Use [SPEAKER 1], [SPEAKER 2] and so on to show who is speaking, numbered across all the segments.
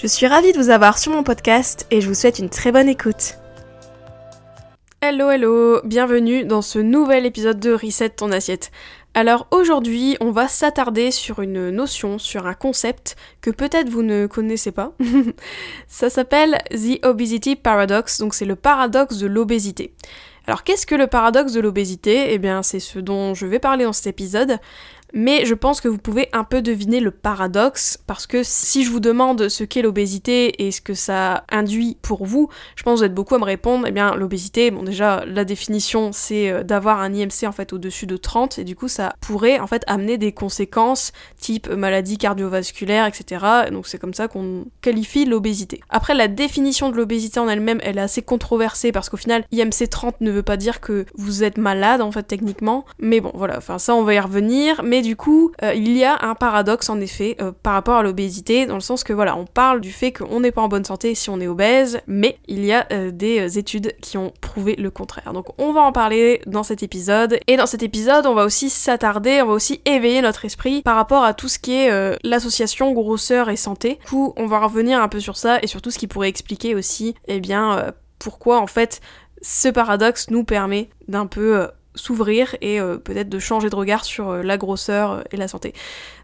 [SPEAKER 1] Je suis ravie de vous avoir sur mon podcast et je vous souhaite une très bonne écoute. Hello hello, bienvenue dans ce nouvel épisode de Reset ton assiette. Alors aujourd'hui, on va s'attarder sur une notion, sur un concept que peut-être vous ne connaissez pas. Ça s'appelle The Obesity Paradox, donc c'est le paradoxe de l'obésité. Alors qu'est-ce que le paradoxe de l'obésité? Eh bien c'est ce dont je vais parler dans cet épisode. Mais je pense que vous pouvez un peu deviner le paradoxe, parce que si je vous demande ce qu'est l'obésité et ce que ça induit pour vous, je pense que vous êtes beaucoup à me répondre, eh bien l'obésité, bon déjà la définition c'est euh, d'avoir un IMC en fait au-dessus de 30, et du coup ça pourrait en fait amener des conséquences type maladie cardiovasculaire, etc. Donc c'est comme ça qu'on qualifie l'obésité. Après la définition de l'obésité en elle-même, elle est assez controversée, parce qu'au final IMC 30 ne veut pas dire que vous êtes malade en fait techniquement, mais bon voilà, enfin ça on va y revenir, du coup, euh, il y a un paradoxe en effet euh, par rapport à l'obésité, dans le sens que voilà, on parle du fait qu'on n'est pas en bonne santé si on est obèse, mais il y a euh, des études qui ont prouvé le contraire. Donc on va en parler dans cet épisode, et dans cet épisode, on va aussi s'attarder, on va aussi éveiller notre esprit par rapport à tout ce qui est l'association grosseur et santé. Du coup, on va revenir un peu sur ça et surtout ce qui pourrait expliquer aussi, eh bien, pourquoi en fait ce paradoxe nous permet d'un peu s'ouvrir et euh, peut-être de changer de regard sur euh, la grosseur euh, et la santé.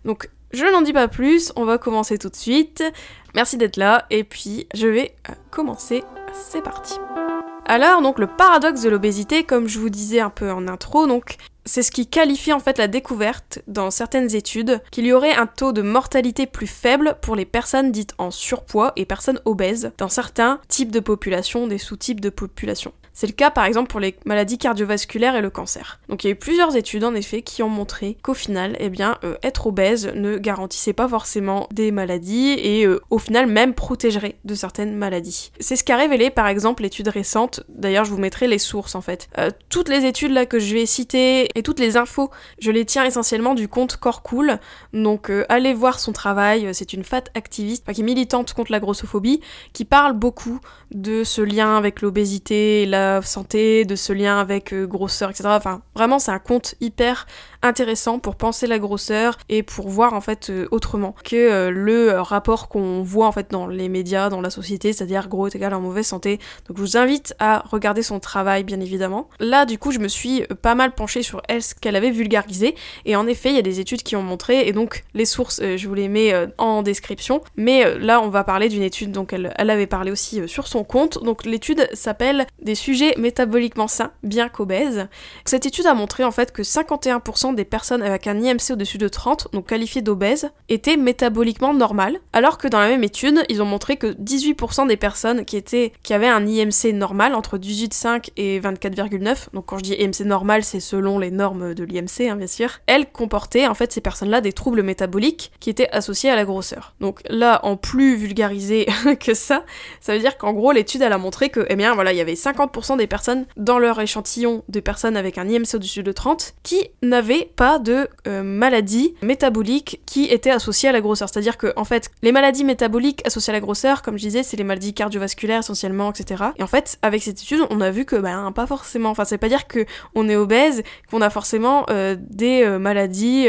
[SPEAKER 1] Donc je n'en dis pas plus, on va commencer tout de suite. Merci d'être là et puis je vais commencer. C'est parti. Alors donc le paradoxe de l'obésité, comme je vous disais un peu en intro, donc c'est ce qui qualifie en fait la découverte dans certaines études qu'il y aurait un taux de mortalité plus faible pour les personnes dites en surpoids et personnes obèses dans certains types de populations, des sous-types de populations. C'est le cas par exemple pour les maladies cardiovasculaires et le cancer. Donc il y a eu plusieurs études en effet qui ont montré qu'au final, eh bien, euh, être obèse ne garantissait pas forcément des maladies et euh, au final même protégerait de certaines maladies. C'est ce qu'a révélé par exemple l'étude récente, d'ailleurs je vous mettrai les sources en fait. Euh, toutes les études là que je vais citer et toutes les infos, je les tiens essentiellement du compte Corps Cool, donc allez voir son travail, c'est une fat activiste qui est militante contre la grossophobie, qui parle beaucoup de ce lien avec l'obésité et la santé, de ce lien avec euh, grosseur, etc. Enfin, vraiment, c'est un compte hyper intéressant pour penser la grosseur et pour voir en fait euh, autrement que euh, le rapport qu'on voit en fait dans les médias, dans la société, c'est-à-dire gros est égal en mauvaise santé. Donc je vous invite à regarder son travail bien évidemment. Là du coup je me suis pas mal penchée sur elle ce qu'elle avait vulgarisé et en effet il y a des études qui ont montré et donc les sources je vous les mets en description. Mais là on va parler d'une étude donc elle, elle avait parlé aussi sur son compte. Donc l'étude s'appelle des sujets métaboliquement sain, bien qu'obèse. Cette étude a montré en fait que 51% des personnes avec un IMC au-dessus de 30, donc qualifiées d'obèses, étaient métaboliquement normales, alors que dans la même étude, ils ont montré que 18% des personnes qui étaient qui avaient un IMC normal entre 18,5 et 24,9, donc quand je dis IMC normal, c'est selon les normes de l'IMC hein, bien sûr, elles comportaient en fait ces personnes-là des troubles métaboliques qui étaient associés à la grosseur. Donc là, en plus vulgarisé que ça, ça veut dire qu'en gros l'étude a montré que eh bien voilà, il y avait 50% des personnes dans leur échantillon de personnes avec un IMC au-dessus de 30 qui n'avaient pas de euh, maladie métabolique qui était associée à la grosseur. C'est-à-dire que, en fait, les maladies métaboliques associées à la grosseur, comme je disais, c'est les maladies cardiovasculaires essentiellement, etc. Et en fait, avec cette étude, on a vu que, ben, pas forcément. Enfin, c'est pas dire que on est obèse, qu'on a forcément euh, des euh, maladies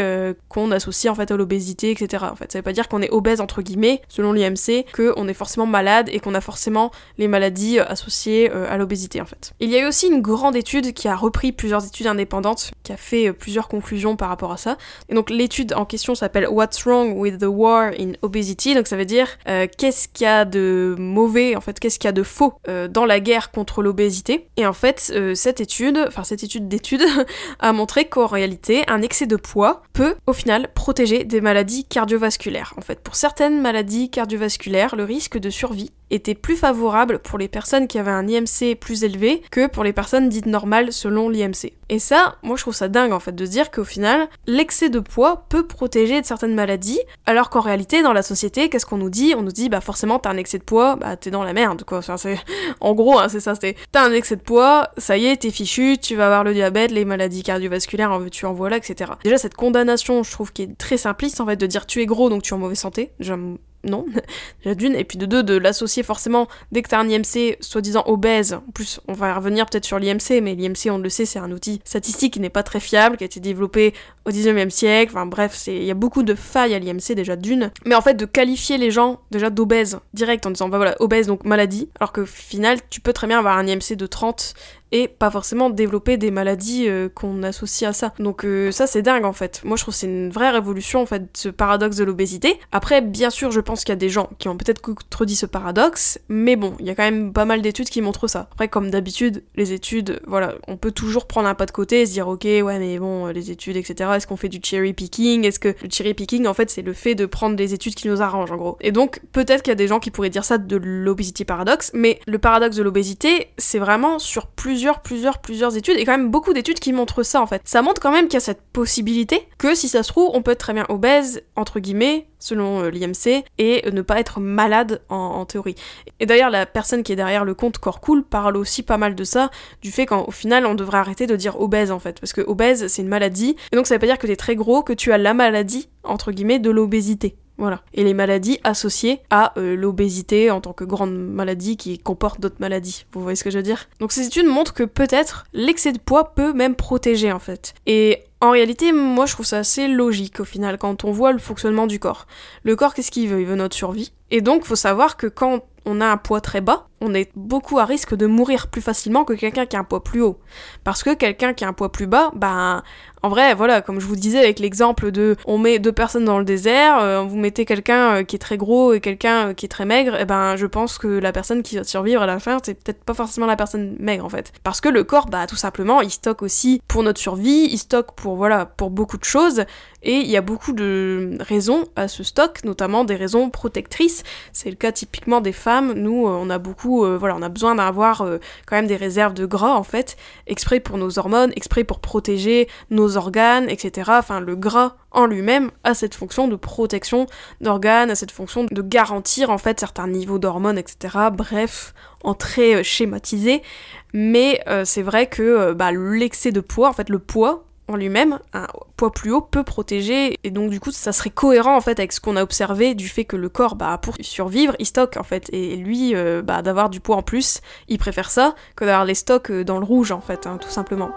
[SPEAKER 1] qu'on associe en fait à l'obésité, etc. En fait, ça veut pas dire qu'on est obèse entre guillemets, selon l'IMC, qu'on est forcément malade et qu'on a forcément les maladies associées à l'obésité. Il y a eu aussi une grande étude qui a repris plusieurs études indépendantes, qui a fait plusieurs conclusions par rapport à ça. Et donc l'étude en question s'appelle What's Wrong with the War in Obesity, donc ça veut dire euh, qu'est-ce qu'il y a de mauvais, en fait, qu'est-ce qu'il y a de faux euh, dans la guerre contre l'obésité? Et en fait, cette étude, enfin cette étude d'étude, a montré qu'en réalité, un excès de poids peut au final protéger des maladies cardiovasculaires. En fait, pour certaines maladies cardiovasculaires, le risque de survie était plus favorable pour les personnes qui avaient un IMC plus élevé que pour les personnes dites normales selon l'IMC. Et ça, moi je trouve ça dingue en fait de dire qu'au final, l'excès de poids peut protéger de certaines maladies, alors qu'en réalité, dans la société, qu'est-ce qu'on nous dit? On nous dit, bah forcément, t'as un excès de poids, bah t'es dans la merde, quoi. Enfin, c'est... En gros, hein, c'est ça, c'est t'as un excès de poids, ça y est, t'es fichu, tu vas avoir le diabète, les maladies cardiovasculaires, en veux-tu en voilà, etc. Déjà, cette condamnation, je trouve, qui est très simpliste en fait, de dire tu es gros donc tu es en mauvaise santé. Non, déjà d'une, et puis de deux, de l'associer forcément, dès que t'as un IMC soi-disant obèse, en plus on va revenir peut-être sur l'IMC, mais l'IMC on le sait, c'est un outil statistique qui n'est pas très fiable, qui a été développé au 19e siècle, enfin bref, il y a beaucoup de failles à l'IMC déjà d'une, mais en fait de qualifier les gens déjà d'obèses direct en disant bah voilà, obèse donc maladie, alors que final tu peux très bien avoir un IMC de 30 et pas forcément développer des maladies euh, qu'on associe à ça. Donc euh, ça c'est dingue en fait. Moi je trouve c'est une vraie révolution en fait ce paradoxe de l'obésité. Après bien sûr je pense qu'il y a des gens qui ont peut-être contredit ce paradoxe, mais bon il y a quand même pas mal d'études qui montrent ça. Après comme d'habitude les études voilà on peut toujours prendre un pas de côté et se dire ok ouais mais bon les études etc. Est-ce qu'on fait du cherry picking? Est-ce que le cherry picking en fait c'est le fait de prendre des études qui nous arrangent en gros. Et donc peut-être qu'il y a des gens qui pourraient dire ça de l'obésité paradoxe, mais le paradoxe de l'obésité c'est vraiment sur plus plusieurs, plusieurs, plusieurs études, et quand même beaucoup d'études qui montrent ça en fait. Ça montre quand même qu'il y a cette possibilité que si ça se trouve, on peut être très bien obèse, entre guillemets, selon euh, l'IMC, et ne pas être malade en, théorie. Et d'ailleurs, la personne qui est derrière le compte Corps Cool parle aussi pas mal de ça, du fait qu'au final, on devrait arrêter de dire obèse en fait, parce que obèse, c'est une maladie, et donc ça veut pas dire que t'es très gros, que tu as la maladie, entre guillemets, de l'obésité. Voilà. Et les maladies associées à euh, l'obésité en tant que grande maladie qui comporte d'autres maladies. Vous voyez ce que je veux dire? Donc ces études montrent que peut-être l'excès de poids peut même protéger en fait. Et en réalité, moi je trouve ça assez logique au final quand on voit le fonctionnement du corps. Le corps, qu'est-ce qu'il veut? Il veut notre survie. Et donc, faut savoir que quand on a un poids très bas, on est beaucoup à risque de mourir plus facilement que quelqu'un qui a un poids plus haut. Parce que quelqu'un qui a un poids plus bas, ben, en vrai, voilà, comme je vous disais avec l'exemple de on met deux personnes dans le désert, euh, vous mettez quelqu'un euh, qui est très gros et quelqu'un euh, qui est très maigre, et eh ben je pense que la personne qui va survivre à la fin, c'est peut-être pas forcément la personne maigre en fait. Parce que le corps, bah tout simplement, il stocke aussi pour notre survie, il stocke pour voilà, pour beaucoup de choses, et il y a beaucoup de raisons à ce stock, notamment des raisons protectrices. C'est le cas typiquement des femmes. Nous, on a beaucoup, voilà, on a besoin d'avoir quand même des réserves de gras en fait, exprès pour nos hormones, exprès pour protéger nos organes, etc. Enfin, le gras en lui-même a cette fonction de protection d'organes, a cette fonction de garantir en fait certains niveaux d'hormones, etc. Bref, en très euh, schématisé. Mais euh, c'est vrai que euh, bah, l'excès de poids, en fait, le poids en lui-même, un poids plus haut peut protéger et donc du coup ça serait cohérent en fait avec ce qu'on a observé du fait que le corps bah pour survivre il stocke en fait et lui bah d'avoir du poids en plus il préfère ça que d'avoir les stocks dans le rouge en fait hein, tout simplement.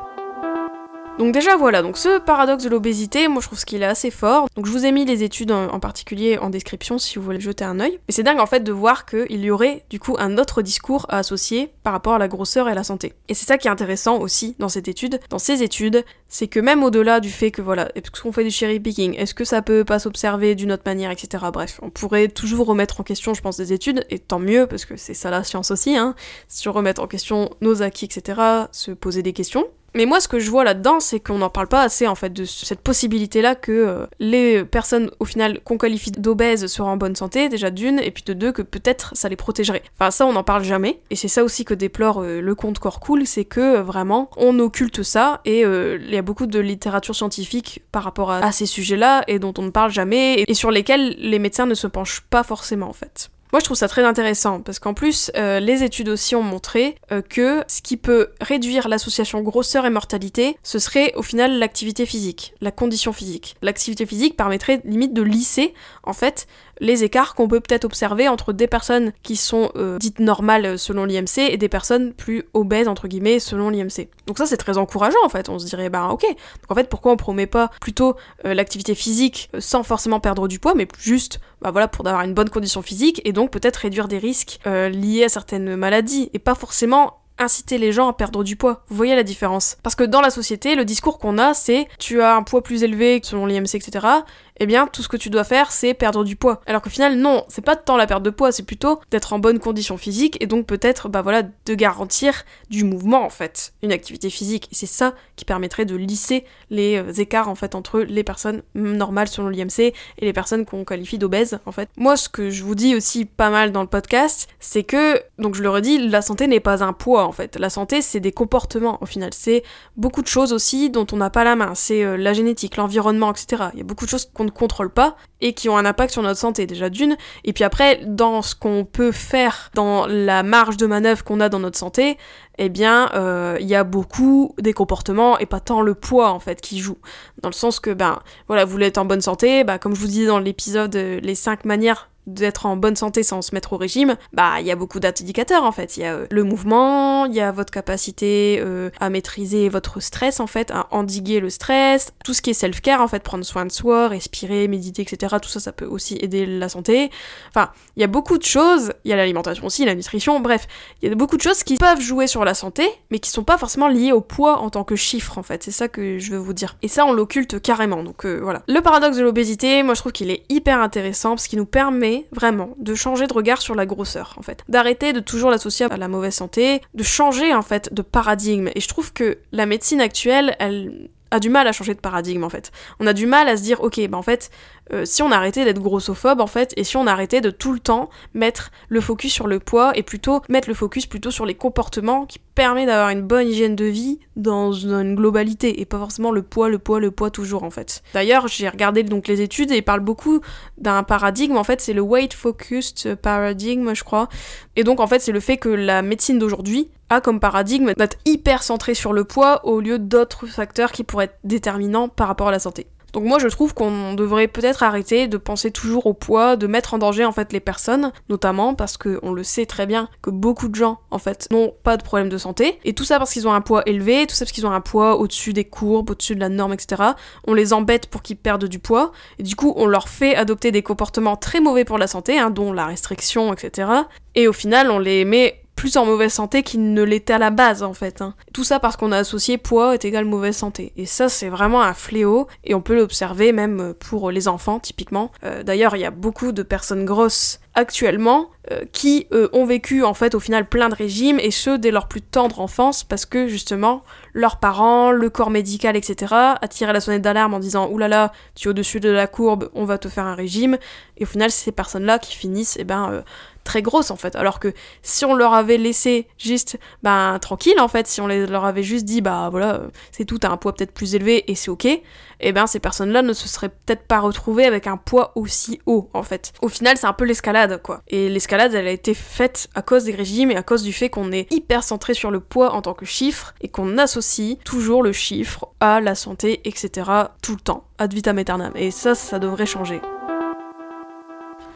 [SPEAKER 1] Donc déjà voilà, donc ce paradoxe de l'obésité, moi je trouve qu'il est assez fort. Donc je vous ai mis les études en, particulier en description si vous voulez jeter un œil. Mais c'est dingue en fait de voir qu'il y aurait du coup un autre discours à associer par rapport à la grosseur et la santé. Et c'est ça qui est intéressant aussi dans cette étude, dans ces études, c'est que même au-delà du fait que voilà, est-ce qu'on fait du cherry picking, est-ce que ça peut pas s'observer d'une autre manière, etc. Bref, on pourrait toujours remettre en question, je pense, des études, et tant mieux, parce que c'est ça la science aussi, hein, sur remettre en question nos acquis, etc., se poser des questions. Mais moi, ce que je vois là-dedans, c'est qu'on n'en parle pas assez, en fait, de cette possibilité-là que euh, les personnes, au final, qu'on qualifie d'obèses seraient en bonne santé, déjà d'une, et puis de deux, que peut-être ça les protégerait. Enfin, ça, on n'en parle jamais. Et c'est ça aussi que déplore euh, le compte Corps Cool, c'est que, euh, vraiment, on occulte ça, et il y a beaucoup de littérature scientifique par rapport à, ces sujets-là, et dont on ne parle jamais, et sur lesquels les médecins ne se penchent pas forcément, en fait. Moi, je trouve ça très intéressant parce qu'en plus, euh, les études aussi ont montré euh, que ce qui peut réduire l'association grosseur et mortalité, ce serait au final l'activité physique, la condition physique. L'activité physique permettrait limite de lisser, en fait, les écarts qu'on peut peut-être observer entre des personnes qui sont euh, dites normales selon l'IMC et des personnes plus obèses entre guillemets selon l'IMC. Donc ça c'est très encourageant en fait, on se dirait bah ok, donc en fait pourquoi on promet pas plutôt euh, l'activité physique euh, sans forcément perdre du poids mais juste bah voilà pour avoir une bonne condition physique et donc peut-être réduire des risques liés à certaines maladies et pas forcément inciter les gens à perdre du poids. Vous voyez la différence Parce que dans la société, le discours qu'on a, c'est tu as un poids plus élevé selon l'IMC, etc eh bien tout ce que tu dois faire c'est perdre du poids. Alors qu'au final non, c'est pas tant la perte de poids, c'est plutôt d'être en bonne condition physique et donc peut-être bah voilà de garantir du mouvement en fait, une activité physique. Et c'est ça qui permettrait de lisser les euh, écarts en fait entre les personnes normales selon l'IMC et les personnes qu'on qualifie d'obèses en fait. Moi ce que je vous dis aussi pas mal dans le podcast, c'est que donc je le redis, la santé n'est pas un poids en fait. La santé c'est des comportements au final, c'est beaucoup de choses aussi dont on n'a pas la main, c'est euh, la génétique, l'environnement, etc. Il y a beaucoup de choses qu'on contrôle pas et qui ont un impact sur notre santé déjà d'une. Et puis après, dans ce qu'on peut faire, dans la marge de manœuvre qu'on a dans notre santé, eh bien, euh, il y a beaucoup des comportements et pas tant le poids en fait qui joue. Dans le sens que, ben, voilà, vous voulez être en bonne santé, bah, comme je vous disais dans l'épisode, euh, les 5 manières d'être en bonne santé sans se mettre au régime, bah il y a beaucoup d'indicateurs en fait. Il y a euh, le mouvement, il y a votre capacité euh, à maîtriser votre stress en fait, à endiguer le stress, tout ce qui est self-care en fait, prendre soin de soi, respirer, méditer, etc. Tout ça, ça peut aussi aider la santé. Enfin, il y a beaucoup de choses, il y a l'alimentation aussi, la nutrition, bref, il y a beaucoup de choses qui peuvent jouer sur la santé, mais qui sont pas forcément liées au poids en tant que chiffre en fait. C'est ça que je veux vous dire. Et ça, on l'occulte carrément, donc euh, voilà. Le paradoxe de l'obésité, moi je trouve qu'il est hyper intéressant parce qu'il nous permet vraiment de changer de regard sur la grosseur en fait. D'arrêter de toujours l'associer à la mauvaise santé, de changer en fait de paradigme. Et je trouve que la médecine actuelle, elle a du mal à changer de paradigme en fait. On a du mal à se dire ok bah en fait euh, si on arrêtait d'être grossophobe en fait et si on arrêtait de tout le temps mettre le focus sur le poids et plutôt mettre le focus plutôt sur les comportements qui permettent d'avoir une bonne hygiène de vie dans une globalité et pas forcément le poids, le poids, le poids toujours en fait. D'ailleurs j'ai regardé donc les études et ils parlent beaucoup d'un paradigme en fait c'est le weight focused paradigm je crois et donc en fait c'est le fait que la médecine d'aujourd'hui comme paradigme d'être hyper centré sur le poids au lieu d'autres facteurs qui pourraient être déterminants par rapport à la santé. Donc moi je trouve qu'on devrait peut-être arrêter de penser toujours au poids, de mettre en danger en fait les personnes, notamment parce qu'on le sait très bien que beaucoup de gens en fait n'ont pas de problème de santé, et tout ça parce qu'ils ont un poids élevé, tout ça parce qu'ils ont un poids au-dessus des courbes, au-dessus de la norme, etc. On les embête pour qu'ils perdent du poids, et du coup on leur fait adopter des comportements très mauvais pour la santé, hein, dont la restriction, etc. Et au final on les met plus en mauvaise santé qu'il ne l'était à la base en fait. Hein. Tout ça parce qu'on a associé poids est égal mauvaise santé. Et ça c'est vraiment un fléau et on peut l'observer même pour les enfants typiquement. Euh, d'ailleurs il y a beaucoup de personnes grosses actuellement euh, qui euh, ont vécu en fait au final plein de régimes et ce dès leur plus tendre enfance parce que justement leurs parents, le corps médical, etc. a tiré la sonnette d'alarme en disant oulala tu es au-dessus de la courbe, on va te faire un régime et au final c'est ces personnes-là qui finissent eh ben très grosses en fait. Alors que si on leur avait laissé juste ben tranquille en fait, si on leur avait juste dit bah voilà c'est tout, t'as un poids peut-être plus élevé et c'est ok, et eh ben ces personnes-là ne se seraient peut-être pas retrouvées avec un poids aussi haut en fait. Au final c'est un peu l'escalade quoi. Et l'escalade elle a été faite à cause des régimes et à cause du fait qu'on est hyper centré sur le poids en tant que chiffre et qu'on associe toujours le chiffre à la santé etc. tout le temps, ad vitam aeternam. Et ça ça devrait changer.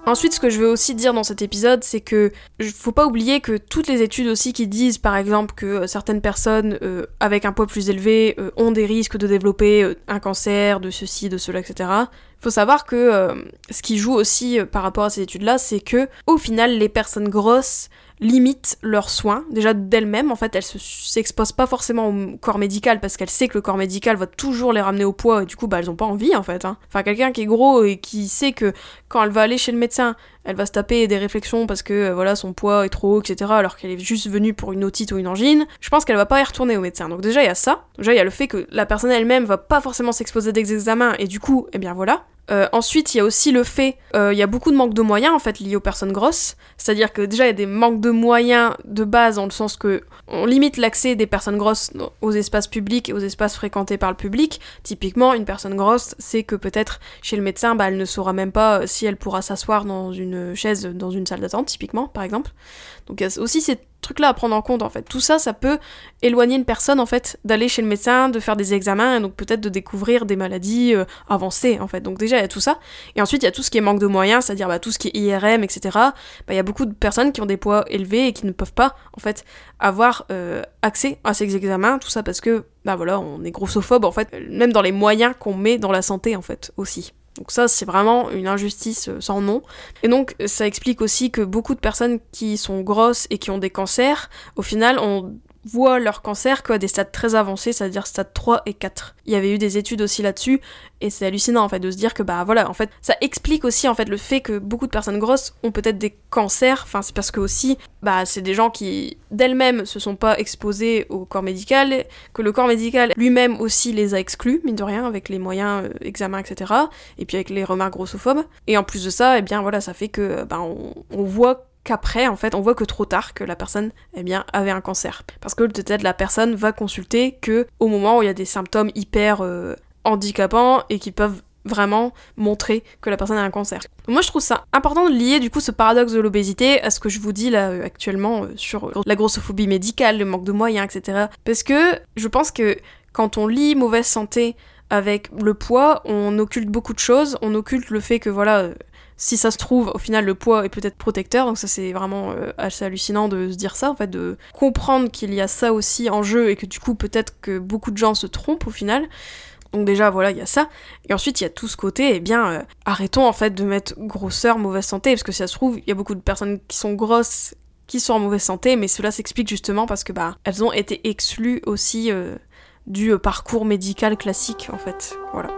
[SPEAKER 1] Ensuite, ce que je veux aussi dire dans cet épisode, c'est que faut pas oublier que toutes les études aussi qui disent, par exemple, que euh, certaines personnes euh, avec un poids plus élevé euh, ont des risques de développer un cancer, de ceci, de cela, etc. Faut savoir que ce qui joue aussi par rapport à ces études-là, c'est que au final, les personnes grosses limitent leurs soins, déjà d'elles-mêmes, en fait, elles s'exposent pas forcément au corps médical parce qu'elles savent que le corps médical va toujours les ramener au poids et du coup, bah, elles ont pas envie, en fait. Hein. Enfin, quelqu'un qui est gros et qui sait que quand elle va aller chez le médecin, elle va se taper des réflexions parce que, euh, voilà, son poids est trop haut, etc., alors qu'elle est juste venue pour une otite ou une angine, je pense qu'elle va pas y retourner au médecin. Donc déjà, il y a ça. Déjà, il y a le fait que la personne elle-même va pas forcément s'exposer des examens et du coup, eh bien voilà, euh, ensuite, il y a aussi le fait, euh, il y a beaucoup de manque de moyens en fait liés aux personnes grosses. C'est-à-dire que déjà il y a des manques de moyens de base dans le sens que on limite l'accès des personnes grosses aux espaces publics et aux espaces fréquentés par le public. Typiquement, une personne grosse, c'est que peut-être chez le médecin, bah, elle ne saura même pas si elle pourra s'asseoir dans une chaise dans une salle d'attente, typiquement, par exemple. Donc aussi cette trucs-là à prendre en compte en fait. Tout ça, ça peut éloigner une personne en fait d'aller chez le médecin, de faire des examens et donc peut-être de découvrir des maladies euh, avancées en fait. Donc déjà il y a tout ça. Et ensuite il y a tout ce qui est manque de moyens, c'est-à-dire bah, tout ce qui est IRM, etc. Bah, il y a beaucoup de personnes qui ont des poids élevés et qui ne peuvent pas en fait avoir euh, accès à ces examens, tout ça parce que bah voilà, on est grossophobe en fait, même dans les moyens qu'on met dans la santé en fait aussi. Donc ça, c'est vraiment une injustice euh, sans nom. Et donc, ça explique aussi que beaucoup de personnes qui sont grosses et qui ont des cancers, au final, ont voient leur cancer qu'à des stades très avancés, c'est-à-dire stade 3 et 4. Il y avait eu des études aussi là-dessus, et c'est hallucinant en fait de se dire que bah voilà, en fait, ça explique aussi en fait le fait que beaucoup de personnes grosses ont peut-être des cancers, enfin c'est parce que aussi, bah c'est des gens qui d'elles-mêmes se sont pas exposés au corps médical, que le corps médical lui-même aussi les a exclus, mine de rien, avec les moyens, euh, examens, etc. Et puis avec les remarques grossophobes. Et en plus de ça, eh bien voilà, ça fait que bah, on voit qu'après, en fait, on voit que trop tard que la personne, eh avait un cancer. Parce que peut-être la personne va consulter que au moment où il y a des symptômes hyper euh, handicapants et qui peuvent vraiment montrer que la personne a un cancer. Moi je trouve ça important de lier du coup ce paradoxe de l'obésité à ce que je vous dis là euh, actuellement euh, sur la grossophobie médicale, le manque de moyens, etc. Parce que je pense que quand on lit mauvaise santé avec le poids, on occulte beaucoup de choses, on occulte le fait que voilà, si ça se trouve, au final, le poids est peut-être protecteur, donc ça c'est vraiment euh, assez hallucinant de se dire ça, en fait, de comprendre qu'il y a ça aussi en jeu et que du coup peut-être que beaucoup de gens se trompent au final. Donc déjà voilà, il y a ça. Et ensuite il y a tout ce côté, eh bien, euh, arrêtons en fait de mettre grosseur, mauvaise santé, parce que si ça se trouve, il y a beaucoup de personnes qui sont grosses qui sont en mauvaise santé, mais cela s'explique justement parce que bah elles ont été exclues aussi euh, du parcours médical classique en fait. Voilà.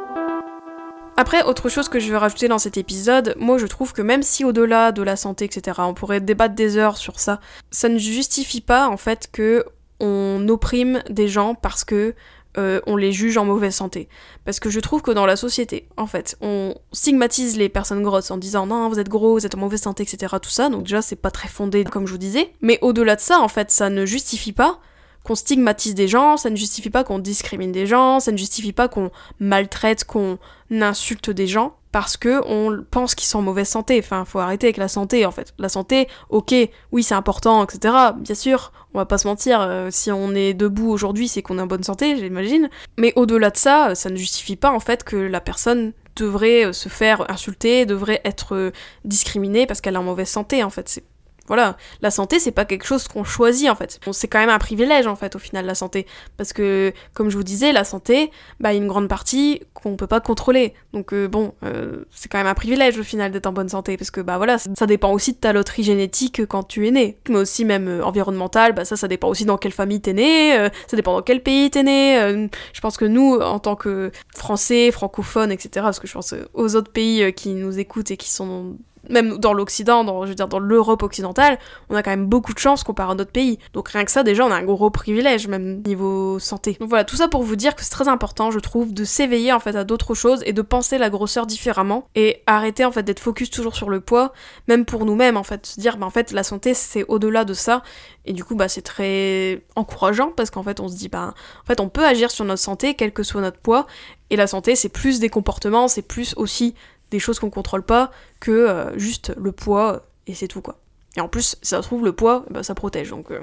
[SPEAKER 1] Après, autre chose que je veux rajouter dans cet épisode, moi je trouve que même si au-delà de la santé, etc., on pourrait débattre des heures sur ça, ça ne justifie pas en fait que on opprime des gens parce que euh, on les juge en mauvaise santé. Parce que je trouve que dans la société, en fait, on stigmatise les personnes grosses en disant non, vous êtes gros, vous êtes en mauvaise santé, etc. Tout ça, donc déjà c'est pas très fondé comme je vous disais. Mais au-delà de ça, en fait, ça ne justifie pas qu'on stigmatise des gens, ça ne justifie pas qu'on discrimine des gens, ça ne justifie pas qu'on maltraite, qu'on insulte des gens parce que on pense qu'ils sont en mauvaise santé. Enfin, faut arrêter avec la santé en fait. La santé, ok, oui c'est important, etc. Bien sûr, on va pas se mentir. Euh, si on est debout aujourd'hui, c'est qu'on est en bonne santé, j'imagine. Mais au-delà de ça, ça ne justifie pas en fait que la personne devrait se faire insulter, devrait être discriminée parce qu'elle est en mauvaise santé en fait. Voilà, la santé c'est pas quelque chose qu'on choisit en fait. C'est quand même un privilège en fait au final la santé parce que comme je vous disais la santé, bah a une grande partie qu'on peut pas contrôler. Donc euh, bon, euh, c'est quand même un privilège au final d'être en bonne santé parce que bah voilà, ça dépend aussi de ta loterie génétique quand tu es né, mais aussi même euh, environnemental, bah ça ça dépend aussi dans quelle famille t'es né, ça dépend dans quel pays t'es né. je pense que nous en tant que français, francophones, etc. Parce que je pense aux autres pays qui nous écoutent et qui sont même dans l'Occident, dans, je veux dire dans l'Europe occidentale, on a quand même beaucoup de chance comparé à d'autres pays. Donc rien que ça, déjà, on a un gros privilège, même niveau santé. Donc voilà, tout ça pour vous dire que c'est très important, je trouve, de s'éveiller en fait à d'autres choses et de penser la grosseur différemment et arrêter en fait d'être focus toujours sur le poids, même pour nous-mêmes en fait, se dire bah en fait la santé c'est au-delà de ça et du coup bah c'est très encourageant parce qu'en fait on se dit bah en fait on peut agir sur notre santé quel que soit notre poids et la santé c'est plus des comportements, c'est plus aussi des choses qu'on contrôle pas que euh, juste le poids et c'est tout quoi. Et en plus, ça se trouve, le poids, bah, ça protège. Donc euh,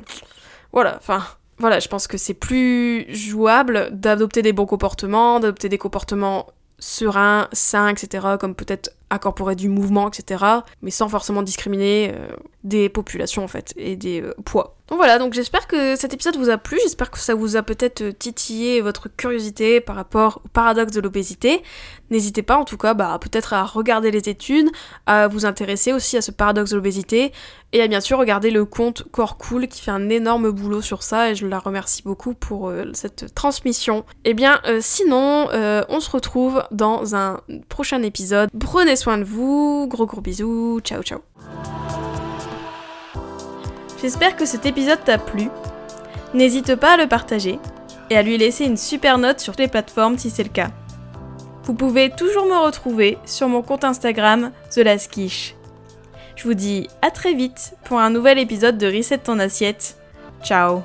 [SPEAKER 1] voilà, enfin, voilà, je pense que c'est plus jouable d'adopter des bons comportements, d'adopter des comportements sereins, sains, etc., comme peut-être incorporer du mouvement, etc., mais sans forcément discriminer euh, des populations en fait, et des poids. Donc voilà, donc j'espère que cet épisode vous a plu, j'espère que ça vous a peut-être titillé votre curiosité par rapport au paradoxe de l'obésité. N'hésitez pas en tout cas bah, peut-être à regarder les études, à vous intéresser aussi à ce paradoxe de l'obésité, et à bien sûr regarder le compte Corps Cool qui fait un énorme boulot sur ça, et je la remercie beaucoup pour euh, cette transmission. Et eh bien euh, sinon, euh, on se retrouve dans un prochain épisode. Prenez soin de vous, gros gros bisous, ciao ciao. J'espère que cet épisode t'a plu. N'hésite pas à le partager et à lui laisser une super note sur les plateformes si c'est le cas. Vous pouvez toujours me retrouver sur mon compte Instagram The Je vous dis à très vite pour un nouvel épisode de Reset ton assiette. Ciao